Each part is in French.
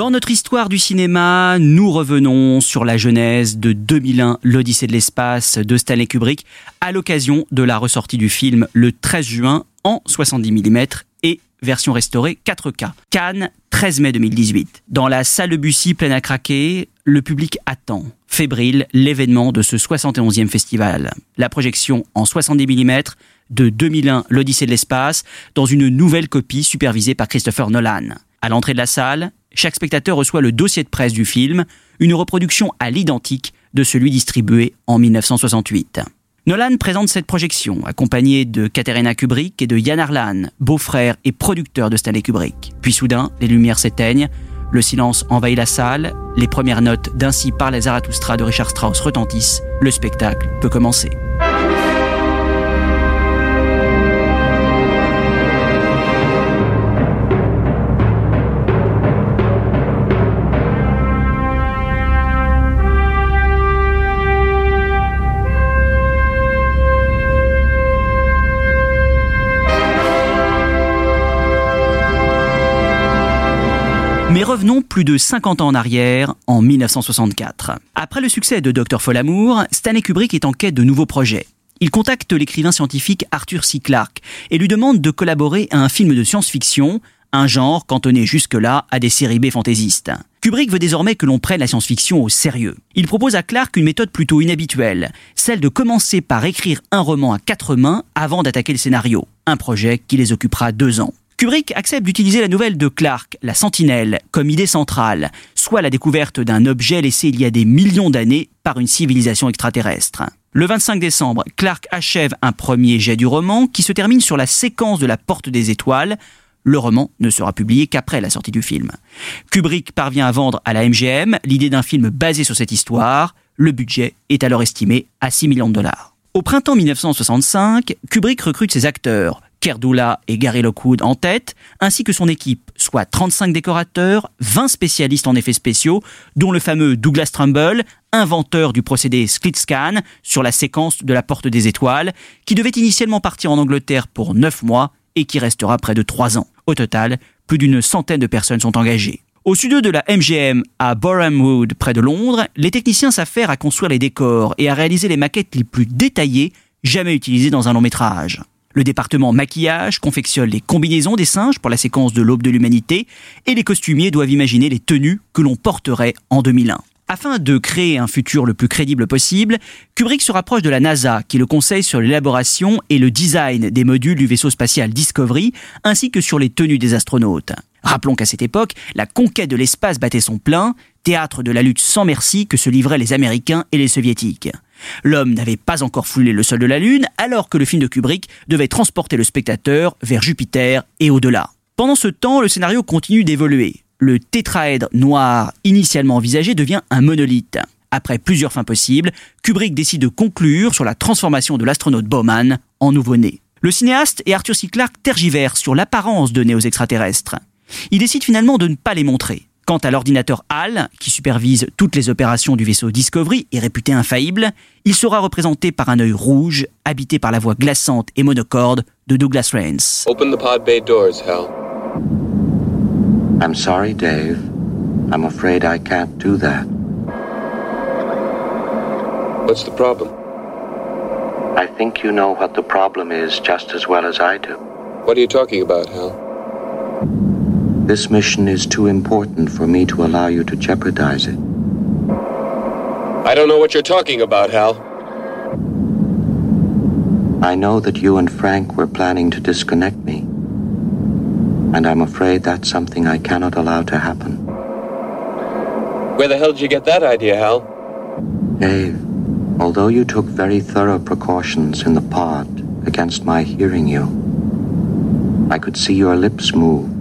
Dans notre histoire du cinéma, nous revenons sur la genèse de 2001, l'Odyssée de l'espace de Stanley Kubrick, à l'occasion de la ressortie du film le 13 juin en 70 mm et version restaurée 4K. Cannes, 13 mai 2018. Dans la salle Bussy pleine à craquer, le public attend, fébrile, l'événement de ce 71e festival. La projection en 70 mm de 2001, l'Odyssée de l'espace, dans une nouvelle copie supervisée par Christopher Nolan. À l'entrée de la salle, chaque spectateur reçoit le dossier de presse du film, une reproduction à l'identique de celui distribué en 1968. Nolan présente cette projection, accompagné de Katerina Kubrick et de Yann Arlan, beau-frère et producteur de Stanley Kubrick. Puis soudain, les lumières s'éteignent, le silence envahit la salle, les premières notes d'Ainsi par les Zarathustra de Richard Strauss retentissent, le spectacle peut commencer. Mais revenons plus de 50 ans en arrière, en 1964. Après le succès de Dr. Folamour, Stanley Kubrick est en quête de nouveaux projets. Il contacte l'écrivain scientifique Arthur C. Clarke et lui demande de collaborer à un film de science-fiction, un genre cantonné jusque-là à des séries B fantaisistes. Kubrick veut désormais que l'on prenne la science-fiction au sérieux. Il propose à Clarke une méthode plutôt inhabituelle, celle de commencer par écrire un roman à quatre mains avant d'attaquer le scénario, un projet qui les occupera deux ans. Kubrick accepte d'utiliser la nouvelle de Clark, la Sentinelle, comme idée centrale, soit la découverte d'un objet laissé il y a des millions d'années par une civilisation extraterrestre. Le 25 décembre, Clark achève un premier jet du roman qui se termine sur la séquence de la Porte des Étoiles. Le roman ne sera publié qu'après la sortie du film. Kubrick parvient à vendre à la MGM l'idée d'un film basé sur cette histoire. Le budget est alors estimé à 6 millions de dollars. Au printemps 1965, Kubrick recrute ses acteurs, Kerdula et Gary Lockwood en tête, ainsi que son équipe, soit 35 décorateurs, 20 spécialistes en effets spéciaux, dont le fameux Douglas Trumbull, inventeur du procédé split scan sur la séquence de la Porte des Étoiles, qui devait initialement partir en Angleterre pour 9 mois et qui restera près de 3 ans. Au total, plus d'une centaine de personnes sont engagées. Au studio de la MGM à Boreham Wood, près de Londres, les techniciens s'affairent à construire les décors et à réaliser les maquettes les plus détaillées jamais utilisées dans un long métrage. Le département maquillage confectionne les combinaisons des singes pour la séquence de l'aube de l'humanité et les costumiers doivent imaginer les tenues que l'on porterait en 2001. Afin de créer un futur le plus crédible possible, Kubrick se rapproche de la NASA qui le conseille sur l'élaboration et le design des modules du vaisseau spatial Discovery ainsi que sur les tenues des astronautes. Rappelons qu'à cette époque, la conquête de l'espace battait son plein, théâtre de la lutte sans merci que se livraient les Américains et les Soviétiques. L'homme n'avait pas encore foulé le sol de la Lune, alors que le film de Kubrick devait transporter le spectateur vers Jupiter et au-delà. Pendant ce temps, le scénario continue d'évoluer. Le tétraèdre noir initialement envisagé devient un monolithe. Après plusieurs fins possibles, Kubrick décide de conclure sur la transformation de l'astronaute Bowman en nouveau-né. Le cinéaste et Arthur C. Clarke tergiversent sur l'apparence de néo extraterrestres. Il décide finalement de ne pas les montrer. Quant à l'ordinateur HAL, qui supervise toutes les opérations du vaisseau Discovery et réputé infaillible, il sera représenté par un œil rouge, habité par la voix glaçante et monocorde de Douglas Rains. Open the pod bay doors, Hal. I'm sorry, Dave. I'm afraid I can't do that. What's the problem? I think you know what the problem is just as well as I do. What are you talking about, Hal? This mission is too important for me to allow you to jeopardize it. I don't know what you're talking about, Hal. I know that you and Frank were planning to disconnect me. And I'm afraid that's something I cannot allow to happen. Where the hell did you get that idea, Hal? Dave, although you took very thorough precautions in the pod against my hearing you, I could see your lips move.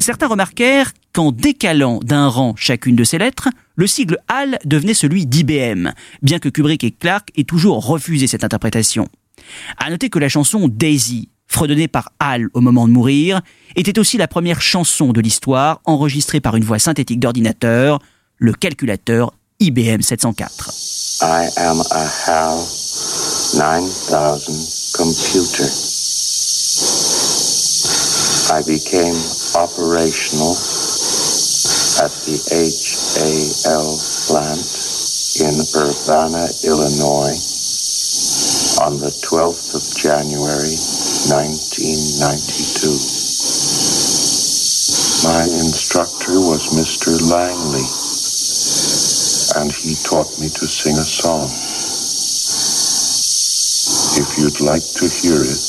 Certains remarquèrent qu'en décalant d'un rang chacune de ces lettres, le sigle HAL devenait celui d'IBM, bien que Kubrick et Clark aient toujours refusé cette interprétation. À noter que la chanson Daisy, fredonnée par Hal au moment de mourir, était aussi la première chanson de l'histoire enregistrée par une voix synthétique d'ordinateur, le calculateur IBM 704. I am a HAL 9000 computer. I became operational at the HAL plant in Urbana, Illinois on the 12th of January 1992. My instructor was Mr. Langley, and he taught me to sing a song. If you'd like to hear it,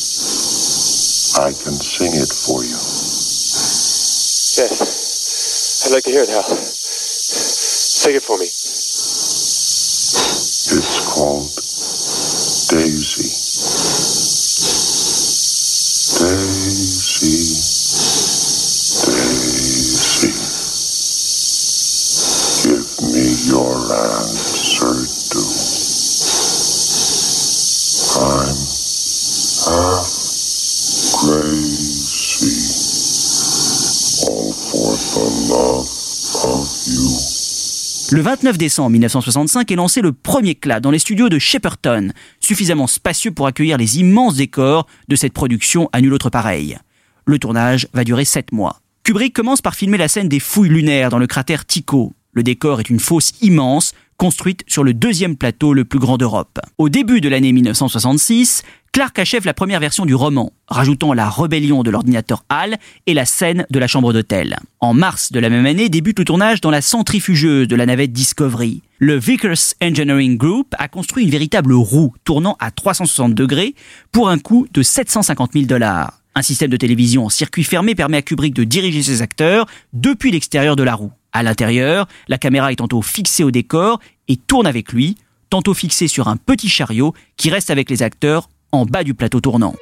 I can sing it for you. Yes. I'd like to hear it, Hal. Sing it for me. Le 29 décembre 1965 est lancé le premier clap dans les studios de Shepperton, suffisamment spacieux pour accueillir les immenses décors de cette production à nul autre pareil. Le tournage va durer 7 mois. Kubrick commence par filmer la scène des fouilles lunaires dans le cratère Tycho. Le décor est une fosse immense, construite sur le deuxième plateau le plus grand d'Europe. Au début de l'année 1966, Clark achève la première version du roman, rajoutant la rébellion de l'ordinateur HAL et la scène de la chambre d'hôtel. En mars de la même année débute le tournage dans la centrifugeuse de la navette Discovery. Le Vickers Engineering Group a construit une véritable roue tournant à 360 degrés pour un coût de 750 000 dollars. Un système de télévision en circuit fermé permet à Kubrick de diriger ses acteurs depuis l'extérieur de la roue. À l'intérieur, la caméra est tantôt fixée au décor et tourne avec lui, tantôt fixée sur un petit chariot qui reste avec les acteurs en bas du plateau tournant.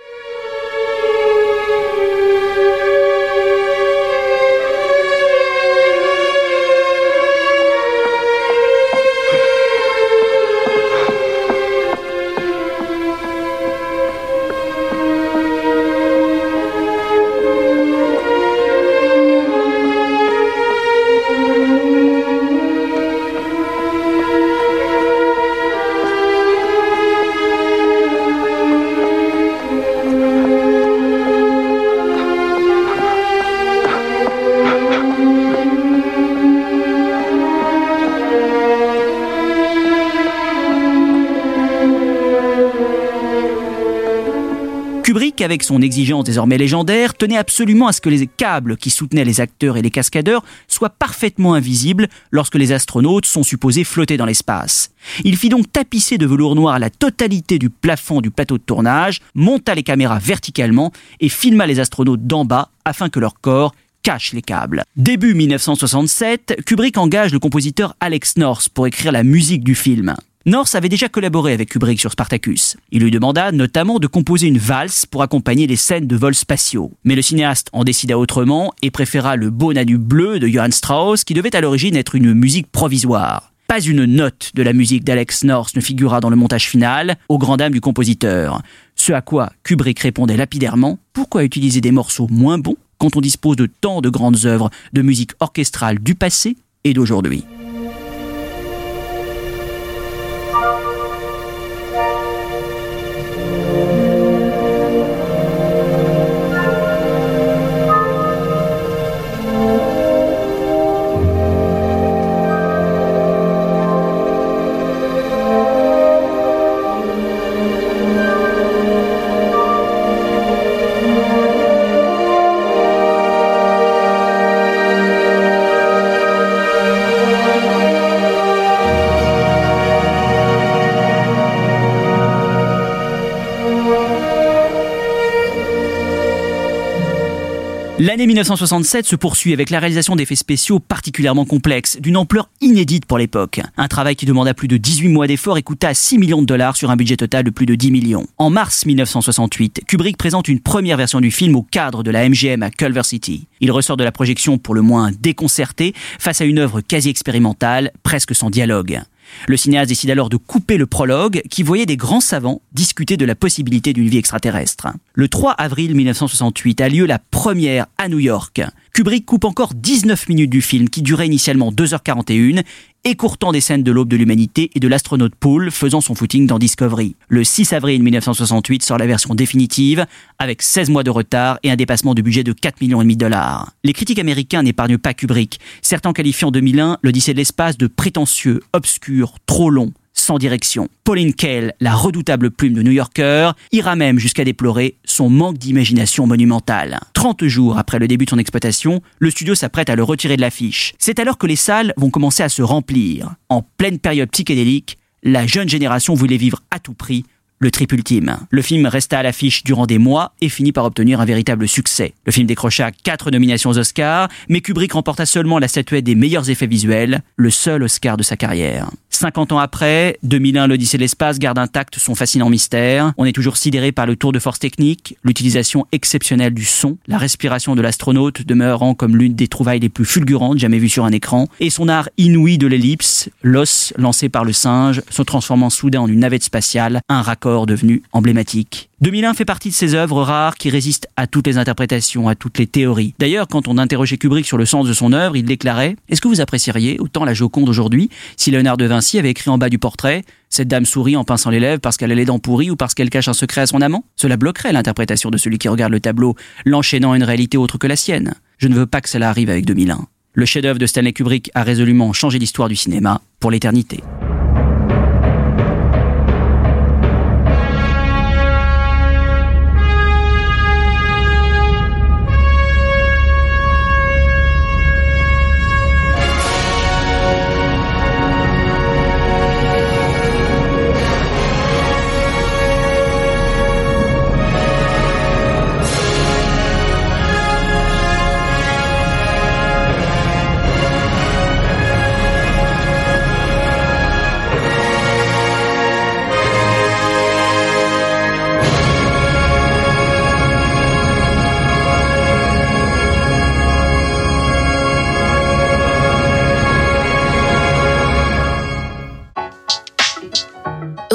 Avec son exigence désormais légendaire, tenait absolument à ce que les câbles qui soutenaient les acteurs et les cascadeurs soient parfaitement invisibles lorsque les astronautes sont supposés flotter dans l'espace. Il fit donc tapisser de velours noir la totalité du plafond du plateau de tournage, monta les caméras verticalement et filma les astronautes d'en bas afin que leur corps cache les câbles. Début 1967, Kubrick engage le compositeur Alex North pour écrire la musique du film. North avait déjà collaboré avec Kubrick sur Spartacus. Il lui demanda notamment de composer une valse pour accompagner les scènes de vols spatiaux. Mais le cinéaste en décida autrement et préféra le Beau Nanu bleu de Johann Strauss qui devait à l'origine être une musique provisoire. Pas une note de la musique d'Alex North ne figura dans le montage final, au grand dam du compositeur. Ce à quoi Kubrick répondait lapidairement Pourquoi utiliser des morceaux moins bons quand on dispose de tant de grandes œuvres de musique orchestrale du passé et d'aujourd'hui? L'année 1967 se poursuit avec la réalisation d'effets spéciaux particulièrement complexes, d'une ampleur inédite pour l'époque. Un travail qui demanda plus de 18 mois d'efforts et coûta 6 millions de dollars sur un budget total de plus de 10 millions. En mars 1968, Kubrick présente une première version du film au cadre de la MGM à Culver City. Il ressort de la projection pour le moins déconcerté face à une œuvre quasi expérimentale, presque sans dialogue. Le cinéaste décide alors de couper le prologue qui voyait des grands savants discuter de la possibilité d'une vie extraterrestre. Le 3 avril 1968 a lieu la première à New York. Kubrick coupe encore 19 minutes du film qui durait initialement 2h41 écourtant des scènes de l'aube de l'humanité et de l'astronaute Poole faisant son footing dans Discovery. Le 6 avril 1968 sort la version définitive, avec 16 mois de retard et un dépassement de budget de 4 millions de dollars. Les critiques américains n'épargnent pas Kubrick, certains qualifient en 2001 l'Odyssée de l'espace de prétentieux, obscur, trop long, sans direction. Pauline Kael, la redoutable plume de New Yorker, ira même jusqu'à déplorer manque d'imagination monumentale. 30 jours après le début de son exploitation, le studio s'apprête à le retirer de l'affiche. C'est alors que les salles vont commencer à se remplir. En pleine période psychédélique, la jeune génération voulait vivre à tout prix le trip ultime. Le film resta à l'affiche durant des mois et finit par obtenir un véritable succès. Le film décrocha quatre nominations aux Oscars, mais Kubrick remporta seulement la statuette des meilleurs effets visuels, le seul Oscar de sa carrière. 50 ans après, 2001, l'Odyssée de l'espace garde intact son fascinant mystère. On est toujours sidéré par le tour de force technique, l'utilisation exceptionnelle du son, la respiration de l'astronaute demeurant comme l'une des trouvailles les plus fulgurantes jamais vues sur un écran, et son art inouï de l'ellipse, l'os lancé par le singe, se transformant soudain en une navette spatiale, un raccord devenu emblématique. 2001 fait partie de ces œuvres rares qui résistent à toutes les interprétations, à toutes les théories. D'ailleurs, quand on interrogeait Kubrick sur le sens de son œuvre, il déclarait Est-ce que vous apprécieriez autant la Joconde aujourd'hui si Léonard de Vinci avait écrit en bas du portrait Cette dame sourit en pinçant les lèvres parce qu'elle a les dents pourries ou parce qu'elle cache un secret à son amant? Cela bloquerait l'interprétation de celui qui regarde le tableau, l'enchaînant à une réalité autre que la sienne. Je ne veux pas que cela arrive avec 2001. Le chef-d'œuvre de Stanley Kubrick a résolument changé l'histoire du cinéma pour l'éternité.